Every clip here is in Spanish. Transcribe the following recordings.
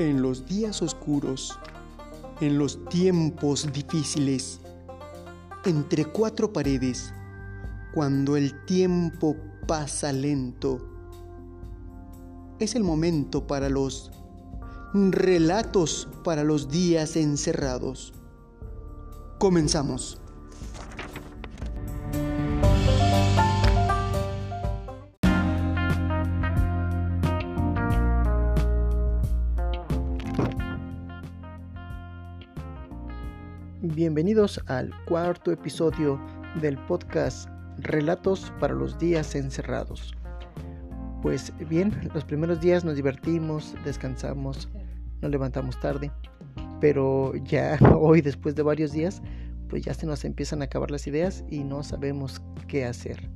En los días oscuros, en los tiempos difíciles, entre cuatro paredes, cuando el tiempo pasa lento, es el momento para los relatos para los días encerrados. Comenzamos. Bienvenidos al cuarto episodio del podcast Relatos para los días encerrados. Pues bien, los primeros días nos divertimos, descansamos, nos levantamos tarde, pero ya hoy después de varios días, pues ya se nos empiezan a acabar las ideas y no sabemos qué hacer.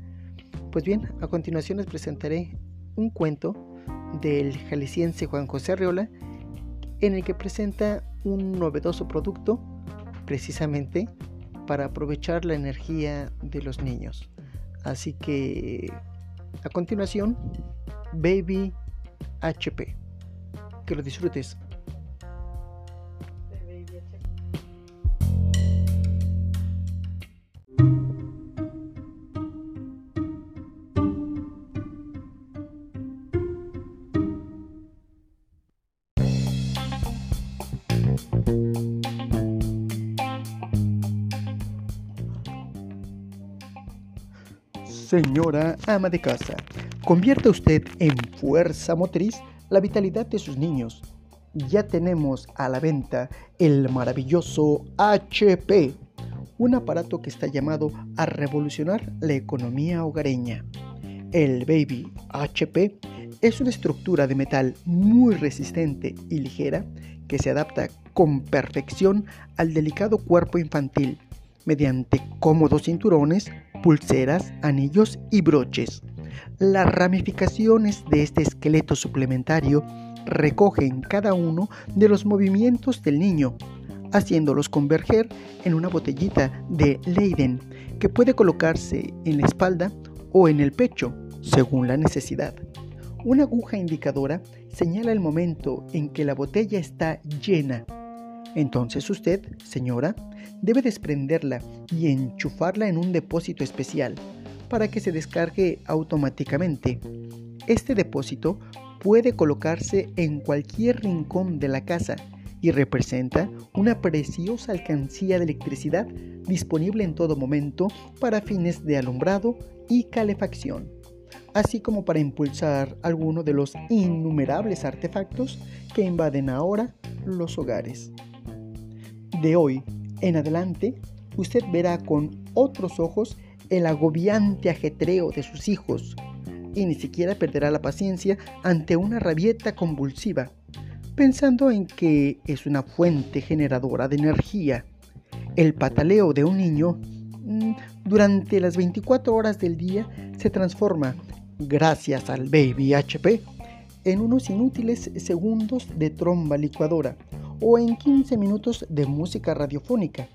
Pues bien, a continuación les presentaré un cuento del jalisciense Juan José Arreola en el que presenta un novedoso producto precisamente para aprovechar la energía de los niños. Así que a continuación, Baby HP. Que lo disfrutes. Señora ama de casa, convierta usted en fuerza motriz la vitalidad de sus niños. Ya tenemos a la venta el maravilloso HP, un aparato que está llamado a revolucionar la economía hogareña. El Baby HP es una estructura de metal muy resistente y ligera que se adapta con perfección al delicado cuerpo infantil mediante cómodos cinturones pulseras, anillos y broches. Las ramificaciones de este esqueleto suplementario recogen cada uno de los movimientos del niño, haciéndolos converger en una botellita de Leiden que puede colocarse en la espalda o en el pecho, según la necesidad. Una aguja indicadora señala el momento en que la botella está llena entonces usted, señora, debe desprenderla y enchufarla en un depósito especial para que se descargue automáticamente. Este depósito puede colocarse en cualquier rincón de la casa y representa una preciosa alcancía de electricidad disponible en todo momento para fines de alumbrado y calefacción, así como para impulsar alguno de los innumerables artefactos que invaden ahora los hogares. De hoy en adelante, usted verá con otros ojos el agobiante ajetreo de sus hijos y ni siquiera perderá la paciencia ante una rabieta convulsiva, pensando en que es una fuente generadora de energía. El pataleo de un niño mm, durante las 24 horas del día se transforma, gracias al Baby HP, en unos inútiles segundos de tromba licuadora o en 15 minutos de música radiofónica.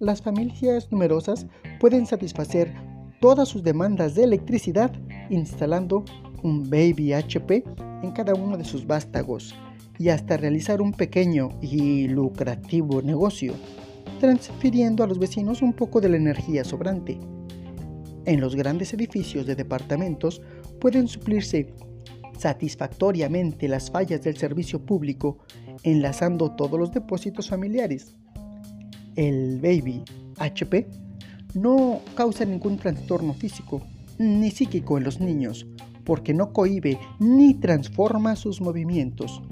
Las familias numerosas pueden satisfacer todas sus demandas de electricidad instalando un Baby HP en cada uno de sus vástagos y hasta realizar un pequeño y lucrativo negocio, transfiriendo a los vecinos un poco de la energía sobrante. En los grandes edificios de departamentos pueden suplirse satisfactoriamente las fallas del servicio público enlazando todos los depósitos familiares. El Baby HP no causa ningún trastorno físico ni psíquico en los niños porque no cohibe ni transforma sus movimientos.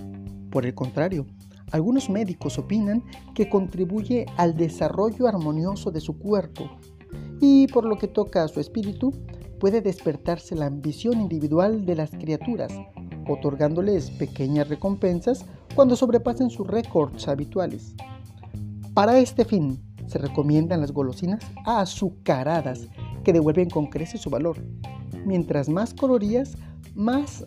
Por el contrario, algunos médicos opinan que contribuye al desarrollo armonioso de su cuerpo y por lo que toca a su espíritu, puede despertarse la ambición individual de las criaturas, otorgándoles pequeñas recompensas cuando sobrepasen sus récords habituales. Para este fin, se recomiendan las golosinas azucaradas que devuelven con creces su valor. Mientras más calorías, más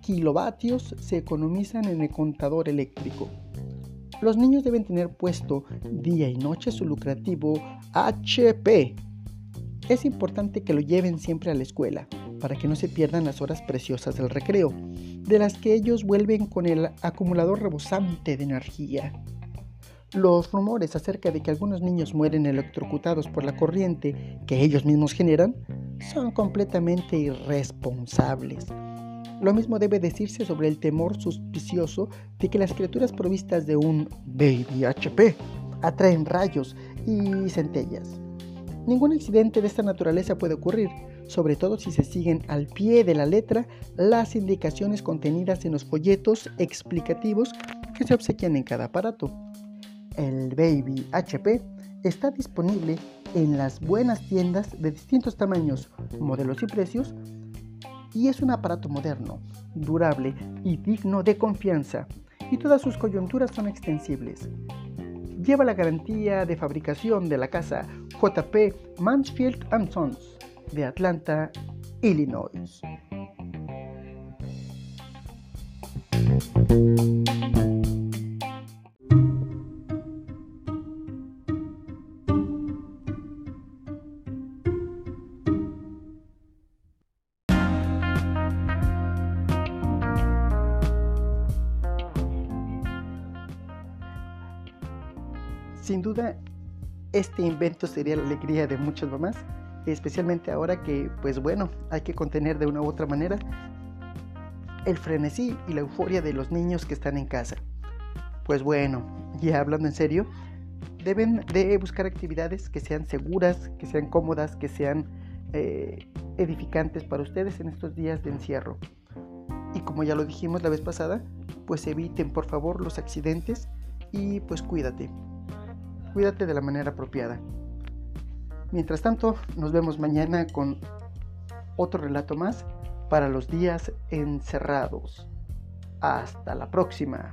kilovatios se economizan en el contador eléctrico. Los niños deben tener puesto día y noche su lucrativo HP. Es importante que lo lleven siempre a la escuela para que no se pierdan las horas preciosas del recreo, de las que ellos vuelven con el acumulador rebosante de energía. Los rumores acerca de que algunos niños mueren electrocutados por la corriente que ellos mismos generan son completamente irresponsables. Lo mismo debe decirse sobre el temor suspicioso de que las criaturas provistas de un Baby HP atraen rayos y centellas. Ningún accidente de esta naturaleza puede ocurrir, sobre todo si se siguen al pie de la letra las indicaciones contenidas en los folletos explicativos que se obsequian en cada aparato. El Baby HP está disponible en las buenas tiendas de distintos tamaños, modelos y precios y es un aparato moderno, durable y digno de confianza y todas sus coyunturas son extensibles. Lleva la garantía de fabricación de la casa JP Mansfield Sons de Atlanta, Illinois. Sin duda, este invento sería la alegría de muchas mamás, especialmente ahora que, pues bueno, hay que contener de una u otra manera el frenesí y la euforia de los niños que están en casa. Pues bueno, ya hablando en serio, deben de buscar actividades que sean seguras, que sean cómodas, que sean eh, edificantes para ustedes en estos días de encierro. Y como ya lo dijimos la vez pasada, pues eviten por favor los accidentes y pues cuídate cuídate de la manera apropiada. Mientras tanto, nos vemos mañana con otro relato más para los días encerrados. Hasta la próxima.